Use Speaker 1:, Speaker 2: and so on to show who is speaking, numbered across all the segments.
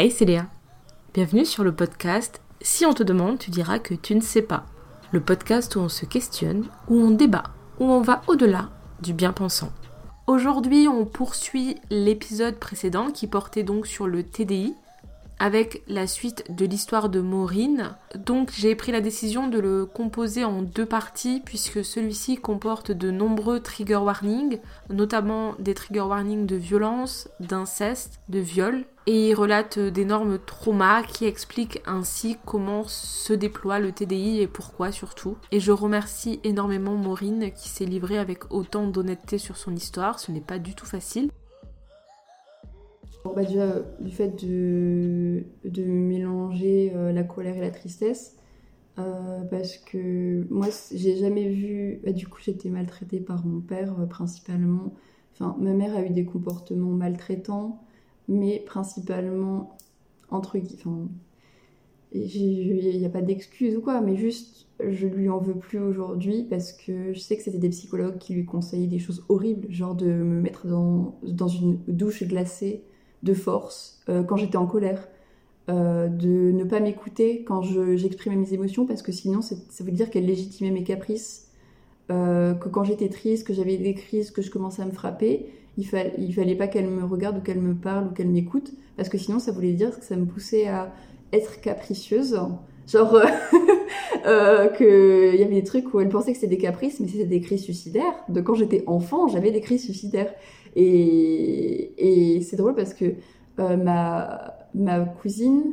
Speaker 1: Hey, c'est Léa. Bienvenue sur le podcast Si on te demande, tu diras que tu ne sais pas. Le podcast où on se questionne, où on débat, où on va au-delà du bien-pensant. Aujourd'hui, on poursuit l'épisode précédent qui portait donc sur le TDI, avec la suite de l'histoire de Maureen. Donc j'ai pris la décision de le composer en deux parties puisque celui-ci comporte de nombreux trigger warnings, notamment des trigger warnings de violence, d'inceste, de viol, et il relate d'énormes traumas qui expliquent ainsi comment se déploie le TDI et pourquoi surtout. Et je remercie énormément Maureen qui s'est livrée avec autant d'honnêteté sur son histoire, ce n'est pas du tout facile.
Speaker 2: Bah déjà, du fait de, de mélanger euh, la colère et la tristesse, euh, parce que moi, j'ai jamais vu. Bah, du coup, j'étais maltraitée par mon père euh, principalement. Enfin, ma mère a eu des comportements maltraitants, mais principalement entre guillemets. Il n'y a pas d'excuse ou quoi, mais juste, je lui en veux plus aujourd'hui parce que je sais que c'était des psychologues qui lui conseillaient des choses horribles, genre de me mettre dans, dans une douche glacée de force euh, quand j'étais en colère, euh, de ne pas m'écouter quand j'exprimais mes émotions parce que sinon ça veut dire qu'elle légitimait mes caprices, euh, que quand j'étais triste, que j'avais des crises, que je commençais à me frapper, il, il fallait pas qu'elle me regarde ou qu'elle me parle ou qu'elle m'écoute parce que sinon ça voulait dire que ça me poussait à être capricieuse. Genre qu'il y avait des trucs où elle pensait que c'était des caprices, mais c'était des crises suicidaires. De quand j'étais enfant, j'avais des crises suicidaires. Et, c'est drôle parce que euh, ma, ma cousine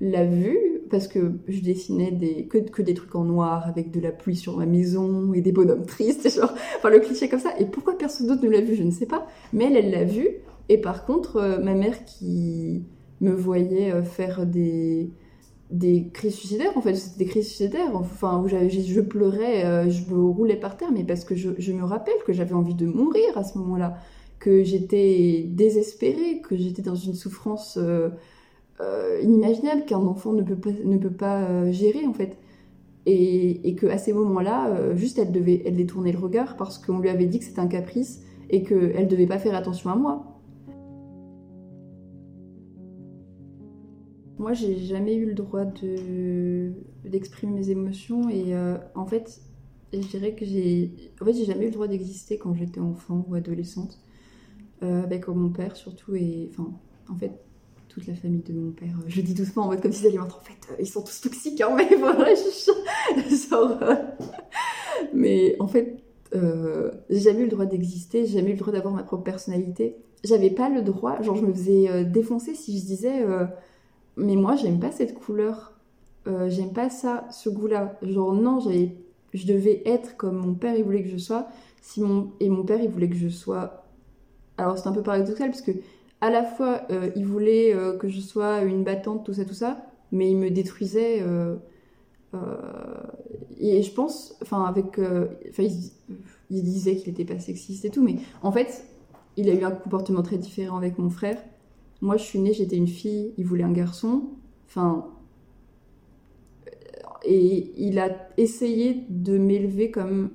Speaker 2: l'a vu parce que je dessinais des, que, des trucs en noir avec de la pluie sur ma maison et des bonhommes tristes, genre, le cliché comme ça. Et pourquoi personne d'autre ne l'a vu, je ne sais pas. Mais elle, elle l'a vu. Et par contre, euh, ma mère qui me voyait euh, faire des, des crises suicidaires, en fait, c'était des crises suicidaires, enfin, où je pleurais, je me roulais par terre, mais parce que je me rappelle que j'avais envie de mourir à ce moment-là que j'étais désespérée, que j'étais dans une souffrance euh, euh, inimaginable qu'un enfant ne peut pas, ne peut pas euh, gérer en fait. Et, et qu'à ces moments-là, juste elle devait elle détourner le regard parce qu'on lui avait dit que c'était un caprice et qu'elle devait pas faire attention à moi. Moi, j'ai jamais eu le droit de d'exprimer mes émotions et en fait, je dirais que j'ai en fait, j'ai jamais eu le droit d'exister quand j'étais enfant ou adolescente. Euh, avec mon père surtout, et enfin, en fait, toute la famille de mon père. Euh, je dis doucement en mode comme si ils en fait, euh, ils sont tous toxiques, hein, mais voilà, je mais en fait, j'ai jamais eu le droit d'exister, j'ai jamais eu le droit d'avoir ma propre personnalité. J'avais pas le droit, genre je me faisais défoncer si je disais, mais moi j'aime pas cette couleur, j'aime pas ça, ce goût-là. Genre non, j'avais, je devais être comme mon père il voulait que je sois, si mon, et mon père il voulait que je sois alors c'est un peu paradoxal parce que à la fois euh, il voulait euh, que je sois une battante, tout ça, tout ça, mais il me détruisait. Euh, et je pense, enfin avec, enfin il, disait qu'il était pas sexiste et tout, mais en fait il a eu un comportement très différent avec mon frère. Moi je suis née, j'étais une fille, il voulait un garçon. Enfin et il a essayé de m'élever comme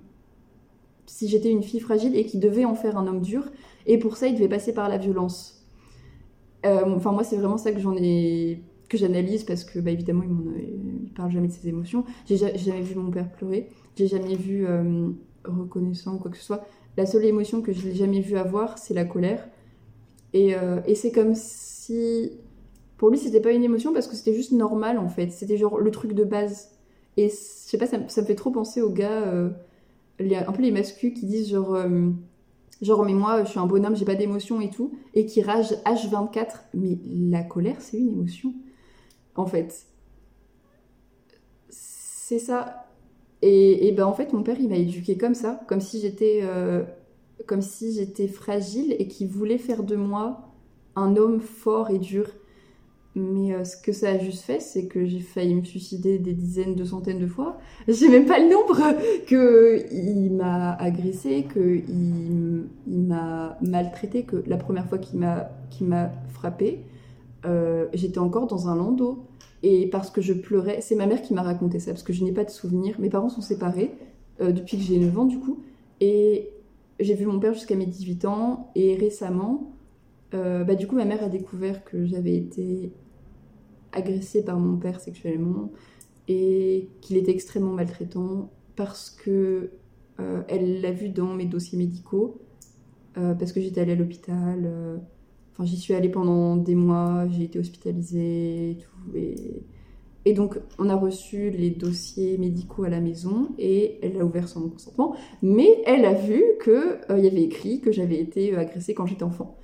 Speaker 2: si j'étais une fille fragile et qui devait en faire un homme dur. Et pour ça, il devait passer par la violence. Euh, enfin, moi, c'est vraiment ça que j'en ai que j'analyse parce que, bah, évidemment, il, il, parle jamais de ses émotions. J'ai jamais vu mon père pleurer. J'ai jamais vu euh, reconnaissant ou quoi que ce soit. La seule émotion que je n'ai jamais vu avoir, c'est la colère. Et, euh, et c'est comme si, pour lui, c'était pas une émotion parce que c'était juste normal en fait. C'était genre le truc de base. Et je sais pas, ça, ça, me fait trop penser aux gars a un peu les mascus qui disent genre, genre mais moi je suis un bonhomme, j'ai pas d'émotion et tout, et qui rage H24. Mais la colère, c'est une émotion. En fait. C'est ça. Et, et, ben en fait, mon père, il m'a éduqué comme ça, comme si j'étais euh, comme si j'étais fragile et qui voulait faire de moi un homme fort et dur. Mais euh, ce que ça a juste fait, c'est que j'ai failli me suicider des dizaines, de centaines de fois. J'ai même pas le nombre que il m'a agressé, que il, m'a maltraité, que la première fois qu'il m'a qu'il m'a frappé, euh, j'étais encore dans un landau. Et parce que je pleurais, c'est ma mère qui m'a raconté ça, parce que je n'ai pas de souvenir. Mes parents sont séparés euh, depuis que j'ai 9 ans, du coup. Et j'ai vu mon père jusqu'à mes 18 ans. Et récemment, bah, du coup, ma mère a découvert que j'avais été agressé par mon père sexuellement et qu'il était extrêmement maltraitant parce que euh, elle l'a vu dans mes dossiers médicaux, euh, parce que j'étais allée à l'hôpital. euh, Enfin, j'y suis allée pendant des mois, j'ai été hospitalisée et tout. Et, donc, on a reçu les dossiers médicaux à la maison et elle l'a ouvert sans consentement. Mais elle a vu qu'il il y avait écrit que j'avais été agressée quand j'étais enfant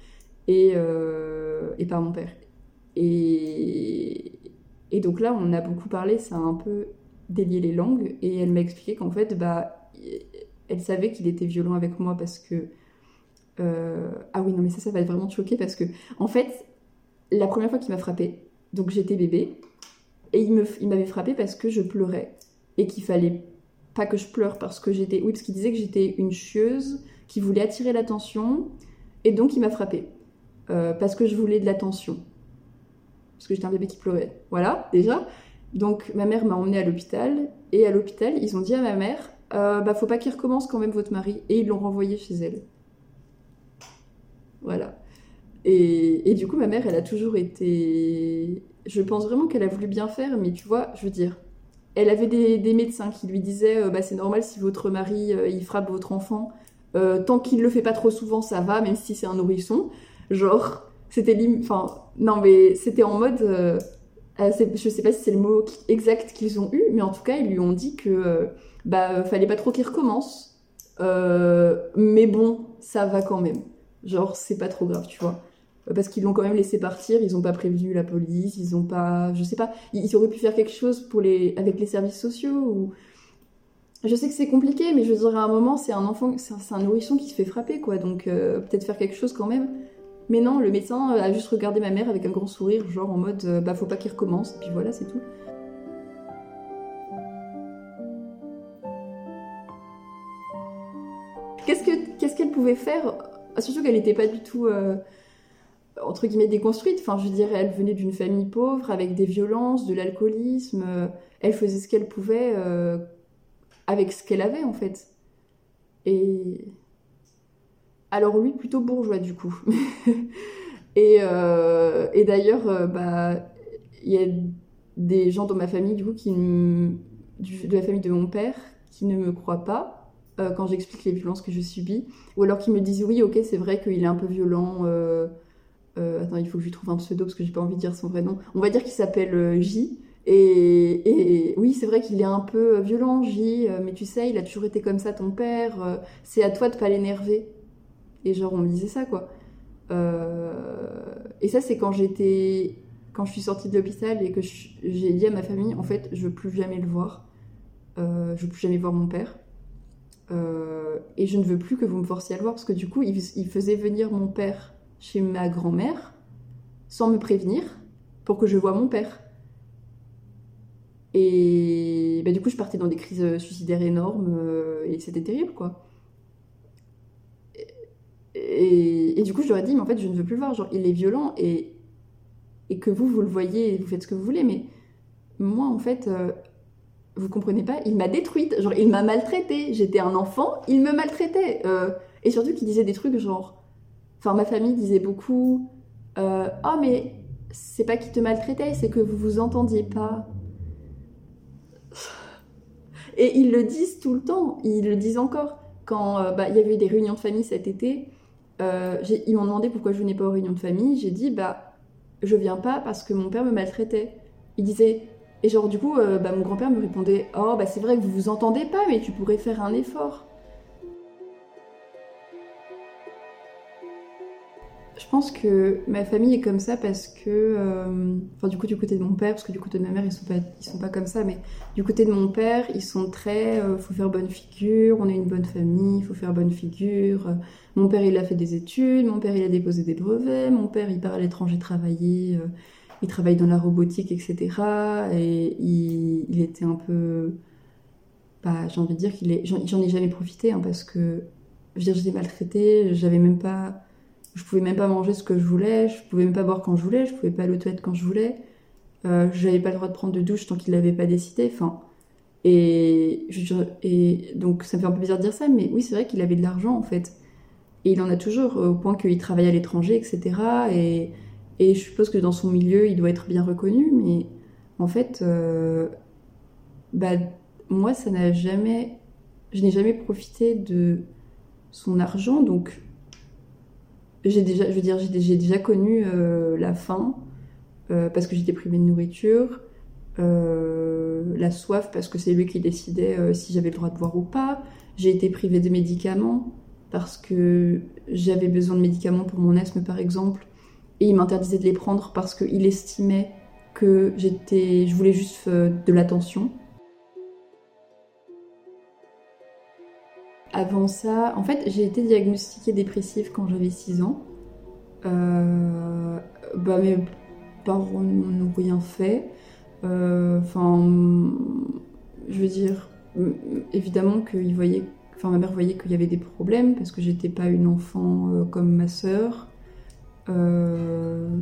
Speaker 2: et par mon père. Et, donc là, on a beaucoup parlé, ça a un peu délié les langues et elle m'a expliqué qu'en fait, bah, elle savait qu'il était violent avec moi parce que. euh, Ah oui, non, mais ça, ça va vraiment te choquer parce que, en fait, la première fois qu'il m'a frappé, donc j'étais bébé, et il me- il m'avait frappé parce que je pleurais et qu'il fallait pas que je pleure parce que j'étais. Oui, parce qu'il disait que j'étais une chieuse qui voulait attirer l'attention et donc il m'a frappé euh, parce que je voulais de l'attention. Parce que j'étais un bébé qui pleurait. Voilà, déjà. Donc ma mère m'a emmenée à l'hôpital et à l'hôpital, ils ont dit à ma mère euh, bah faut pas qu'il recommence quand même votre mari et ils l'ont renvoyé chez elle. Voilà. Et, du coup, ma mère, elle a toujours été. Je pense vraiment qu'elle a voulu bien faire, mais tu vois, je veux dire, elle avait des, médecins qui lui disaient euh, bah, c'est normal si votre mari euh, il frappe votre enfant, tant qu'il le fait pas trop souvent, ça va, même si c'est un nourrisson. Genre, c'était non, mais c'était en mode. euh, euh, je sais pas si c'est le mot exact qu'ils ont eu, mais en tout cas, ils lui ont dit que euh, bah, euh, fallait pas trop qu'il recommence. Mais bon, ça va quand même. Genre, c'est pas trop grave, tu vois. Parce qu'ils l'ont quand même laissé partir, ils ont pas prévenu la police, ils ont pas. Je sais pas, ils, auraient pu faire quelque chose pour les, avec les services sociaux ou. Je sais que c'est compliqué, mais je dire, à un moment, c'est un enfant, c'est un, nourrisson qui se fait frapper, quoi. Donc, peut-être faire quelque chose quand même. Mais non, le médecin a juste regardé ma mère avec un grand sourire, genre en mode, euh, bah, faut pas qu'il recommence, puis voilà, c'est tout. Qu'est-ce que qu'est-ce qu'elle pouvait faire? Surtout qu'elle n'était pas du tout euh, entre guillemets déconstruite. Enfin, je dirais, elle venait d'une famille pauvre avec des violences, de l'alcoolisme. euh, elle faisait ce qu'elle pouvait euh, avec ce qu'elle avait en fait. Et alors lui plutôt bourgeois du coup. et euh, et d'ailleurs, euh, bah il y a des gens dans ma famille du coup qui de la famille de mon père qui ne me croient pas euh, quand j'explique les violences que je subis, ou alors qui me disent oui, ok, c'est vrai qu'il est un peu violent. attends, il faut que je lui trouve un pseudo parce que j'ai pas envie de dire son vrai nom. On va dire qu'il s'appelle J. Et, et oui, c'est vrai qu'il est un peu violent, J, mais tu sais, il a toujours été comme ça, ton père. c'est à toi de pas l'énerver. Et genre, on me disait ça, quoi. Euh, et ça, c'est quand j'étais. Quand je suis sortie de l'hôpital et que j'ai dit à ma famille, en fait, je veux plus jamais le voir. Euh, je veux plus jamais voir mon père. Euh, et je ne veux plus que vous me forciez à le voir parce que du coup, il, il faisait venir mon père chez ma grand-mère sans me prévenir pour que je voie mon père. Et bah, du coup, je partais dans des crises suicidaires énormes euh, et c'était terrible, quoi. Et, du coup, je leur ai dit, mais en fait, je ne veux plus le voir. Genre, il est violent et, et que vous, vous le voyez vous faites ce que vous voulez, mais moi, en fait, euh, vous comprenez pas, il m'a détruite. Genre, il m'a maltraitée. J'étais un enfant, il me maltraitait. Euh, et surtout qu'il disait des trucs genre. Enfin, ma famille disait beaucoup euh, Oh, mais c'est pas qu'il te maltraitait, c'est que vous vous entendiez pas. Et ils le disent tout le temps, ils le disent encore. Quand euh, bah, il y avait des réunions de famille cet été, euh, ils m'ont demandé pourquoi je venais pas aux réunions de famille. J'ai dit Bah, je viens pas parce que mon père me maltraitait. Il disait. Et genre, du coup, euh, bah, mon grand-père me répondait Oh, bah, c'est vrai que vous vous entendez pas, mais tu pourrais faire un effort. Pense que ma famille est comme ça parce que, euh, enfin du coup du côté de mon père, parce que du côté de ma mère ils sont pas, ils sont pas comme ça, mais du côté de mon père ils sont très, euh, faut faire bonne figure, on est une bonne famille, faut faire bonne figure. Mon père il a fait des études, mon père il a déposé des brevets, mon père il part à l'étranger travailler, euh, il travaille dans la robotique etc. Et il, était un peu, bah j'ai envie de dire qu'il est, j'en ai jamais profité hein, parce que, je veux j'étais maltraitée, j'avais même pas je pouvais même pas manger ce que je voulais, je pouvais même pas boire quand je voulais, je pouvais pas aller aux toilettes quand je voulais, euh, j'avais pas le droit de prendre de douche tant qu'il l'avait pas décidé, enfin. Et, et donc ça me fait un peu bizarre de dire ça, mais oui, c'est vrai qu'il avait de l'argent en fait. Et il en a toujours, euh, au point qu'il travaille à l'étranger, etc. Et, Et je suppose que dans son milieu, il doit être bien reconnu, mais en fait, euh, bah, moi, ça n'a jamais. Je n'ai jamais profité de son argent, donc j'ai déjà, je veux dire, j'ai déjà connu euh, la faim euh, parce que j'étais privée de nourriture, la soif parce que c'est lui qui décidait si j'avais le droit de boire ou pas. J'ai été privée de médicaments parce que j'avais besoin de médicaments pour mon asthme, par exemple et il m'interdisait de les prendre parce qu'il estimait que j'étais, je voulais juste euh, de l'attention. Avant ça, en fait, j'ai été diagnostiquée dépressive quand j'avais 6 ans. Euh, bah, mes parents n'ont rien fait. Euh, enfin, je veux dire, évidemment qu'ils enfin, ma mère voyait qu'il y avait des problèmes parce que j'étais pas une enfant comme ma sœur. Euh,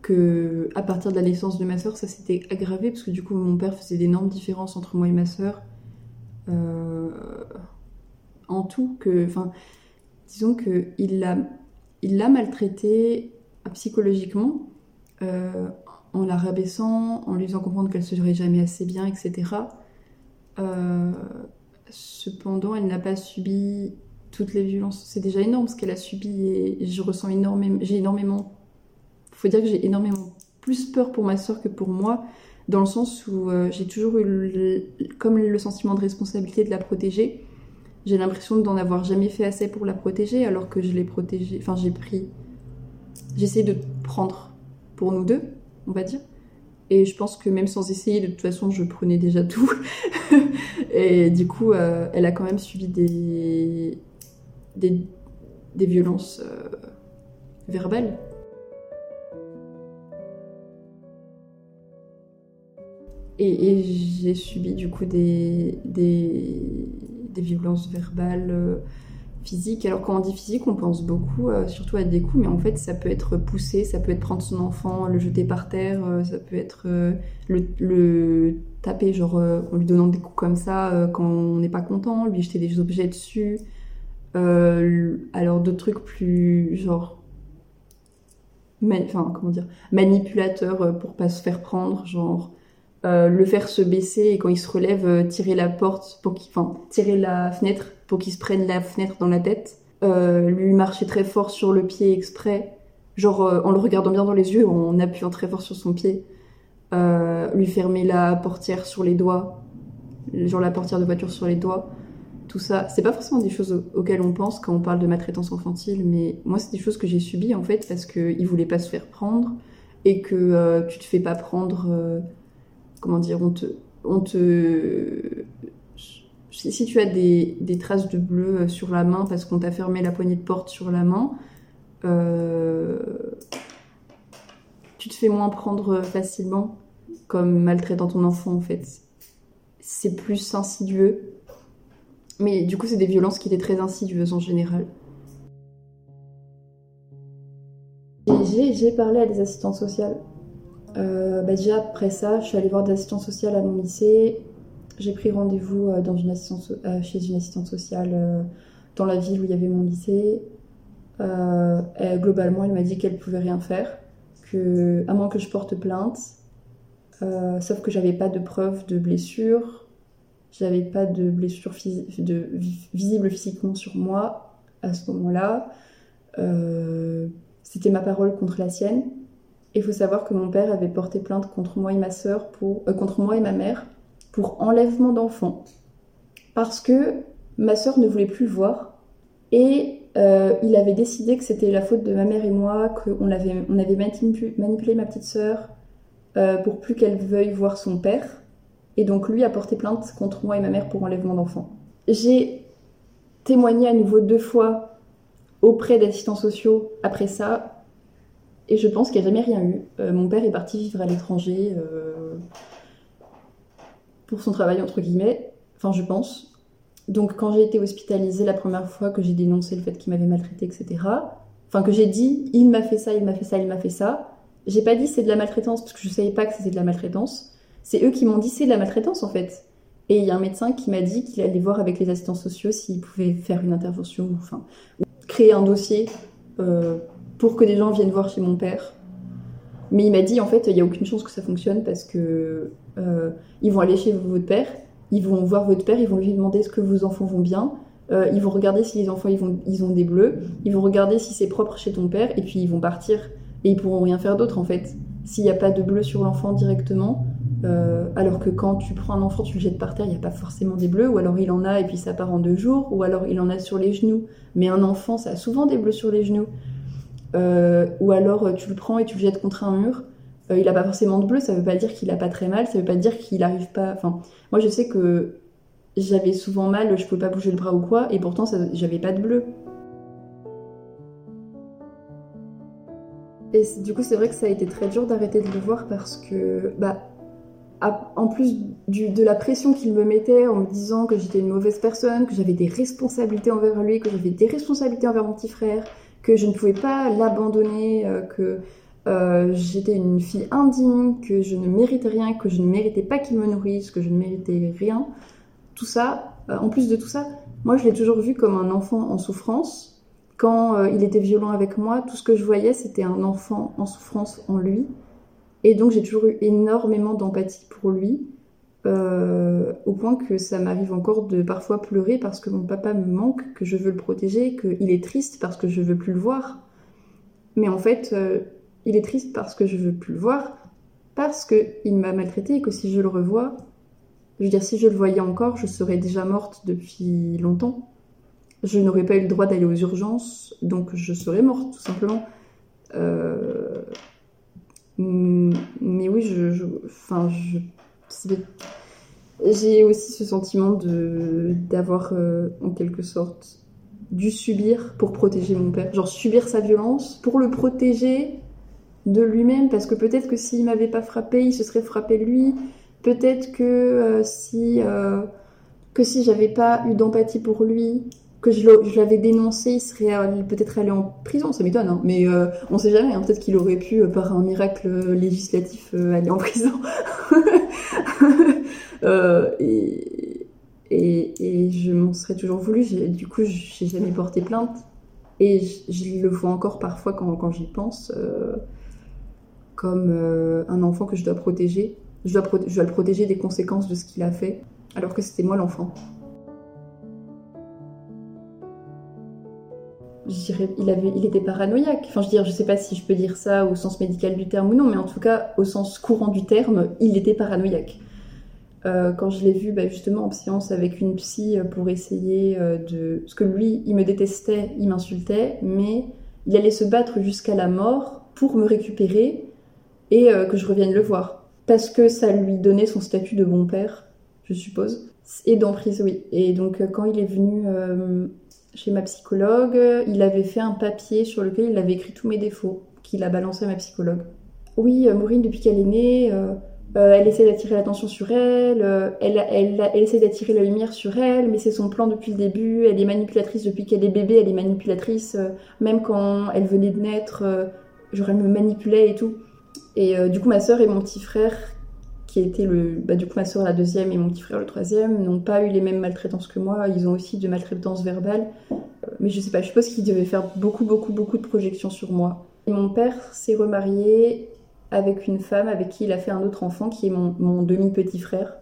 Speaker 2: que à partir de la naissance de ma sœur, ça s'était aggravé parce que du coup mon père faisait d'énormes différences entre moi et ma sœur. Euh, en tout, que, enfin, disons que il l'a, il l'a maltraitée psychologiquement euh, en la rabaissant, en lui faisant comprendre qu'elle se serait jamais assez bien, etc. cependant, elle n'a pas subi toutes les violences. C'est déjà énorme ce qu'elle a subi et je ressens énormément. J'ai énormément. Faut dire que j'ai énormément plus peur pour ma soeur que pour moi, dans le sens où euh, j'ai toujours eu comme le sentiment de responsabilité de la protéger. J'ai l'impression d'en avoir jamais fait assez pour la protéger, alors que je l'ai protégée. Enfin, j'ai pris. J'essaie de prendre pour nous deux, on va dire. Et je pense que même sans essayer, de toute façon, je prenais déjà tout. et du coup, euh, elle a quand même subi des, des, violences euh, verbales. Et, j'ai subi du coup des, des, violences verbales euh, physiques. Alors quand on dit physique, on pense beaucoup euh, surtout à des coups, mais en fait ça peut être pousser, ça peut être prendre son enfant, le jeter par terre, ça peut être le, taper genre en lui donnant des coups comme ça quand on n'est pas content, lui jeter des objets dessus. Euh, alors d'autres trucs plus genre enfin comment dire manipulateur euh, pour pas se faire prendre genre euh, le faire se baisser et quand il se relève tirer la porte pour qu'il enfin tirer la fenêtre pour qu'il se prenne la fenêtre dans la tête lui marcher très fort sur le pied exprès genre en le regardant bien dans les yeux en appuyant très fort sur son pied lui fermer la portière sur les doigts genre la portière de voiture sur les doigts tout ça, c'est pas forcément des choses auxquelles on pense quand on parle de maltraitance infantile, mais moi, c'est des choses que j'ai subies en fait parce qu'ils voulaient pas se faire prendre et que euh, tu te fais pas prendre. Euh, comment dire On te. On te si tu as des, traces de bleu euh, sur la main parce qu'on t'a fermé la poignée de porte sur la main, tu te fais moins prendre facilement comme maltraitant ton enfant en fait. C'est plus insidieux mais du coup, c'est des violences qui étaient très insidieuses en général. J'ai parlé à des assistantes sociales. Euh, bah, déjà, après ça, je suis allée voir des assistantes sociales à mon lycée. J'ai pris rendez-vous euh, euh, chez une assistante sociale dans la ville où il y avait mon lycée. globalement, elle m'a dit qu'elle pouvait rien faire, que, à moins que je porte plainte. sauf que j'avais pas de preuves de blessure, j'avais pas de blessure de, visible physiquement sur moi à ce moment-là. C'était ma parole contre la sienne. Il faut savoir que mon père avait porté plainte contre moi et ma pour, euh, mère pour enlèvement d'enfants. Parce que ma sœur ne voulait plus le voir. Et euh, il avait décidé que c'était la faute de ma mère et moi, qu'on avait, on avait manipulé ma petite sœur pour plus qu'elle veuille voir son père. Et donc lui a porté plainte contre moi et ma mère pour enlèvement d'enfants. J'ai témoigné à nouveau deux fois auprès d'assistants sociaux après ça. Et je pense qu'il n'y a jamais rien eu. Euh, mon père est parti vivre à l'étranger euh, pour son travail, entre guillemets. Enfin, je pense. Donc, quand j'ai été hospitalisée la première fois, que j'ai dénoncé le fait qu'il m'avait maltraité, etc. Enfin, que j'ai dit, il m'a fait ça, il m'a fait ça, il m'a fait ça. J'ai pas dit c'est de la maltraitance parce que je savais pas que c'était de la maltraitance. C'est eux qui m'ont dit c'est de la maltraitance en fait. Et il y a un médecin qui m'a dit qu'il allait voir avec les assistants sociaux s'il pouvait faire une intervention, enfin, créer un dossier euh, pour que des gens viennent voir chez mon père. Mais il m'a dit en fait, il n'y a aucune chance que ça fonctionne parce que euh, ils vont aller chez votre père, ils vont voir votre père, ils vont lui demander est-ce que vos enfants vont bien, euh, ils vont regarder si les enfants ils, vont, ont des bleus, ils vont regarder si c'est propre chez ton père et puis ils vont partir et ils pourront rien faire d'autre en fait. S'il n'y a pas de bleu sur l'enfant directement, euh, alors que quand tu prends un enfant, tu le jettes par terre, il n'y a pas forcément des bleus, ou alors il en a et puis ça part en deux jours, ou alors il en a sur les genoux. Mais un enfant, ça a souvent des bleus sur les genoux. Euh, ou alors tu le prends et tu le jettes contre un mur. Euh, il n'a pas forcément de bleu, ça ne veut pas dire qu'il a pas très mal, ça ne veut pas dire qu'il n'arrive pas. Enfin, moi je sais que j'avais souvent mal, je pouvais pas bouger le bras ou quoi, et pourtant j'avais pas de bleu. Et du coup, c'est vrai que ça a été très dur d'arrêter de le voir parce que, bah, en plus de la pression qu'il me mettait en me disant que j'étais une mauvaise personne, que j'avais des responsabilités envers lui, que j'avais des responsabilités envers mon petit frère, que je ne pouvais pas l'abandonner, euh, que euh, j'étais une fille indigne, que je ne méritais rien, que je ne méritais pas qu'il me nourrisse, que je ne méritais rien. Tout ça, euh, en plus de tout ça, moi je l'ai toujours vu comme un enfant en souffrance. Quand il était violent avec moi, tout ce que je voyais c'était un enfant en souffrance en lui. Et donc j'ai toujours eu énormément d'empathie pour lui, euh, au point que ça m'arrive encore de parfois pleurer parce que mon papa me manque, que je veux le protéger, qu'il est triste parce que je veux plus le voir. Mais en fait, euh, il est triste parce que je veux plus le voir, parce qu'il m'a maltraité et que si je le revois, je veux dire, si je le voyais encore, je serais déjà morte depuis longtemps. Je n'aurais pas eu le droit d'aller aux urgences, donc je serais morte tout simplement. Euh, mais oui, je, enfin, je, j'ai aussi ce sentiment de d'avoir euh, en quelque sorte dû subir pour protéger mon père, genre subir sa violence pour le protéger de lui-même, parce que peut-être que s'il m'avait pas frappé, il se serait frappé lui. Peut-être que euh, si euh, que si j'avais pas eu d'empathie pour lui, que je l'avais dénoncé, il serait peut-être allé en prison, ça m'étonne, hein. mais euh, on sait jamais, hein. peut-être qu'il aurait pu, euh, par un miracle législatif, euh, aller en prison. et, et, je m'en serais toujours voulu, du coup, j'ai jamais porté plainte. Et je, le vois encore parfois quand, j'y pense, comme un enfant que je dois protéger. Je dois le protéger des conséquences de ce qu'il a fait, alors que c'était moi l'enfant. Je dirais, il, était paranoïaque. Enfin, je veux dire, je sais pas si je peux dire ça au sens médical du terme ou non, mais en tout cas, au sens courant du terme, il était paranoïaque. Euh, quand je l'ai vu bah, justement en séance avec une psy euh, pour essayer euh, de... Parce que lui, il me détestait, il m'insultait, mais il allait se battre jusqu'à la mort pour me récupérer et que je revienne le voir. Parce que ça lui donnait son statut de bon père, je suppose. Et d'emprise, oui. Et donc quand il est venu chez ma psychologue, il avait fait un papier sur lequel il avait écrit tous mes défauts, qu'il a balancé à ma psychologue. Oui, euh, Maureen, depuis qu'elle est née, euh, euh, elle essaie d'attirer l'attention sur elle, elle, elle, elle, essaie d'attirer la lumière sur elle, mais c'est son plan depuis le début, elle est manipulatrice depuis qu'elle est bébé, elle est manipulatrice, même quand elle venait de naître, genre elle me manipulait et tout. Et du coup, ma soeur et mon petit frère, qui était le. Bah, du coup, ma soeur la deuxième et mon petit frère le troisième, n'ont pas eu les mêmes maltraitances que moi. Ils ont aussi de maltraitances verbales. Euh, mais je sais pas, je suppose qu'ils devaient faire beaucoup, beaucoup, beaucoup de projections sur moi. Et mon père s'est remarié avec une femme avec qui il a fait un autre enfant qui est mon, demi-petit frère,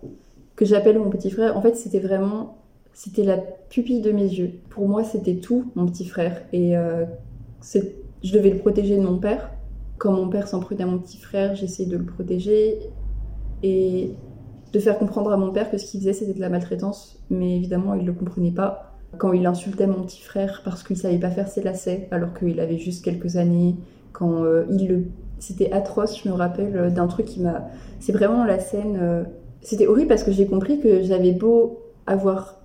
Speaker 2: que j'appelle mon petit frère. En fait, c'était vraiment. C'était la pupille de mes yeux. Pour moi, c'était tout, mon petit frère. Et euh, je devais le protéger de mon père. Quand mon père s'en prenait à mon petit frère, j'essayais de le protéger et de faire comprendre à mon père que ce qu'il faisait c'était de la maltraitance, mais évidemment il ne le comprenait pas. Quand il insultait mon petit frère parce qu'il savait pas faire ses lacets alors qu'il avait juste quelques années, quand euh, il le... C'était atroce, je me rappelle euh, d'un truc qui m'a... C'est vraiment la scène... Euh, c'était horrible parce que j'ai compris que j'avais beau avoir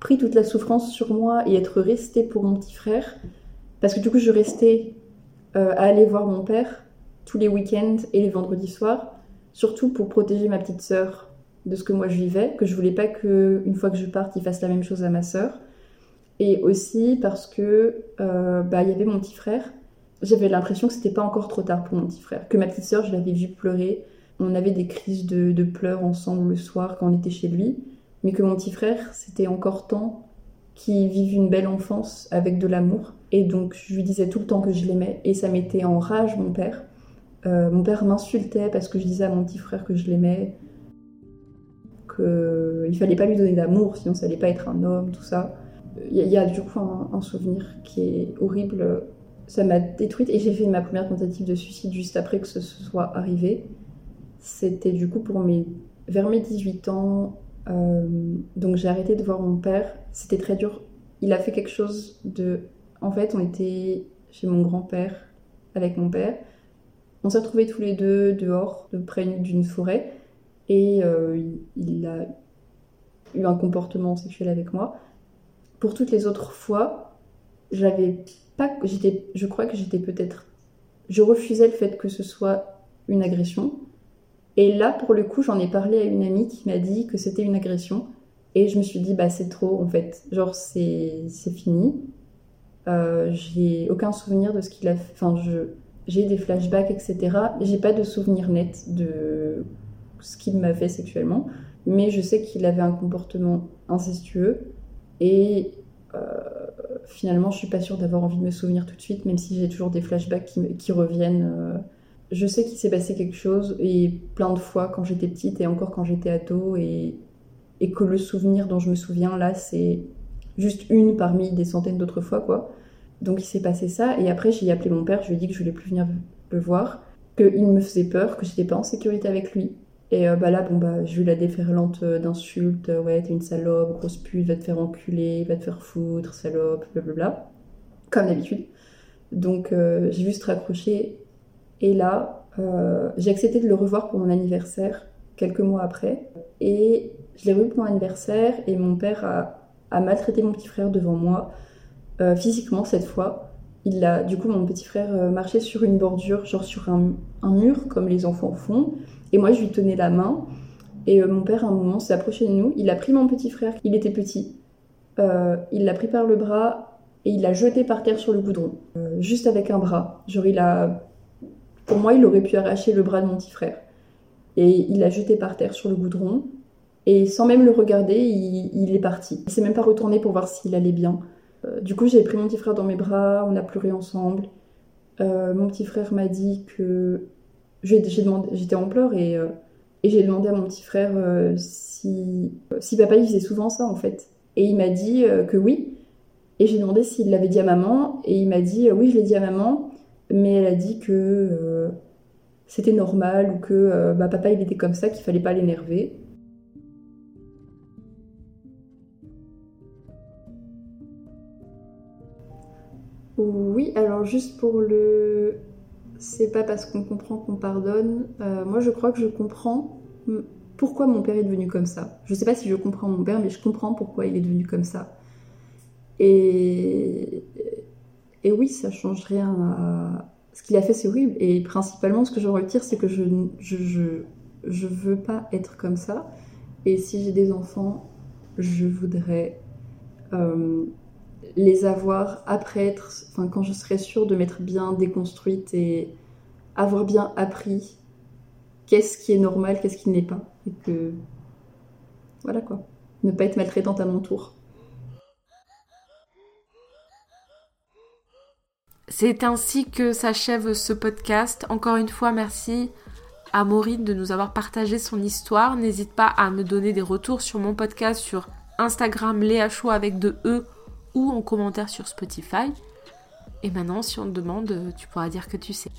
Speaker 2: pris toute la souffrance sur moi et être restée pour mon petit frère, parce que du coup je restais à aller voir mon père tous les week-ends et les vendredis soirs, surtout pour protéger ma petite sœur de ce que moi je vivais, que je voulais pas que une fois que je parte, il fasse la même chose à ma sœur. Et aussi parce que euh, bah il y avait mon petit frère. J'avais l'impression que c'était pas encore trop tard pour mon petit frère, que ma petite sœur, je l'avais vue pleurer. On avait des crises de, de pleurs ensemble le soir quand on était chez lui, mais que mon petit frère, c'était encore temps qu'il vive une belle enfance avec de l'amour. Et donc je lui disais tout le temps que je l'aimais et ça mettait en rage mon père. Euh, mon père m'insultait parce que je disais à mon petit frère que je l'aimais, qu'il fallait pas lui donner d'amour, sinon ça allait pas être un homme, tout ça. Il y, a du coup un, souvenir qui est horrible. Ça m'a détruite et j'ai fait ma première tentative de suicide juste après que ce soit arrivé. C'était du coup pour mes vers mes 18 ans. Euh, donc j'ai arrêté de voir mon père. C'était très dur. Il a fait quelque chose de. En fait, on était chez mon grand-père avec mon père. On s'est retrouvés tous les deux dehors, près d'une forêt, et euh, il a eu un comportement sexuel avec moi. Pour toutes les autres fois, j'avais pas, j'étais, je crois que j'étais peut-être, je refusais le fait que ce soit une agression. Et là, pour le coup, j'en ai parlé à une amie qui m'a dit que c'était une agression. Et je me suis dit, bah c'est trop en fait. Genre, c'est, c'est fini. Euh, j'ai aucun souvenir de ce qu'il a fait. Enfin, je, j'ai des flashbacks, etc. J'ai pas de souvenir net de ce qu'il m'a fait sexuellement, mais je sais qu'il avait un comportement incestueux et euh, finalement je suis pas sûre d'avoir envie de me souvenir tout de suite, même si j'ai toujours des flashbacks qui, reviennent. Euh. Je sais qu'il s'est passé quelque chose et plein de fois quand j'étais petite et encore quand j'étais ado et, et que le souvenir dont je me souviens là c'est juste une parmi des centaines d'autres fois quoi. Donc il s'est passé ça, et après j'ai appelé mon père, je lui ai dit que je voulais plus venir le voir, qu'il me faisait peur, que j'étais pas en sécurité avec lui. Et euh, bah là, bon bah, j'ai eu la déferlante euh, d'insultes, euh, ouais, t'es une salope, grosse pute, va te faire enculer, va te faire foutre, salope, blablabla. Comme d'habitude. Donc j'ai juste raccroché, et là, j'ai accepté de le revoir pour mon anniversaire, quelques mois après. Et je l'ai revu pour mon anniversaire, et mon père a maltraité mon petit frère devant moi. Euh, physiquement cette fois. Il a, du coup, mon petit frère euh, marchait sur une bordure, genre sur un, mur, comme les enfants font. Et moi, je lui tenais la main. Et euh, mon père, à un moment, s'est approché de nous. Il a pris mon petit frère, il était petit. il l'a pris par le bras et il l'a jeté par terre sur le goudron. juste avec un bras. Genre, il a. Pour moi, il aurait pu arracher le bras de mon petit frère. Et il l'a jeté par terre sur le goudron. Et sans même le regarder, il, il est parti. Il s'est même pas retourné pour voir s'il allait bien. Euh, du coup, j'ai pris mon petit frère dans mes bras, on a pleuré ensemble. Euh, mon petit frère m'a dit que j'étais en pleurs et, euh, et j'ai demandé à mon petit frère si, si papa il faisait souvent ça en fait. Et il m'a dit que oui. Et j'ai demandé s'il l'avait dit à maman et il m'a dit oui, je l'ai dit à maman, mais elle a dit que c'était normal ou que bah, papa il était comme ça, qu'il fallait pas l'énerver. Oui, alors juste pour le. C'est pas parce qu'on comprend qu'on pardonne. Euh, moi, je crois que je comprends pourquoi mon père est devenu comme ça. Je sais pas si je comprends mon père, mais je comprends pourquoi il est devenu comme ça. Et, et oui, ça change rien à. Ce qu'il a fait, c'est horrible. Et principalement, ce que je retire, c'est que je, je, veux pas être comme ça. Et si j'ai des enfants, je voudrais. Euh, les avoir après être, enfin quand je serai sûre de m'être bien déconstruite et avoir bien appris qu'est-ce qui est normal, qu'est-ce qui n'est pas. Et que. Voilà quoi. Ne pas être maltraitante à mon tour.
Speaker 1: C'est ainsi que s'achève ce podcast. Encore une fois, merci à Maureen de nous avoir partagé son histoire. N'hésite pas à me donner des retours sur mon podcast sur Instagram Léa avec deux E ou en commentaire sur Spotify. Et maintenant, si on te demande, tu pourras dire que tu sais.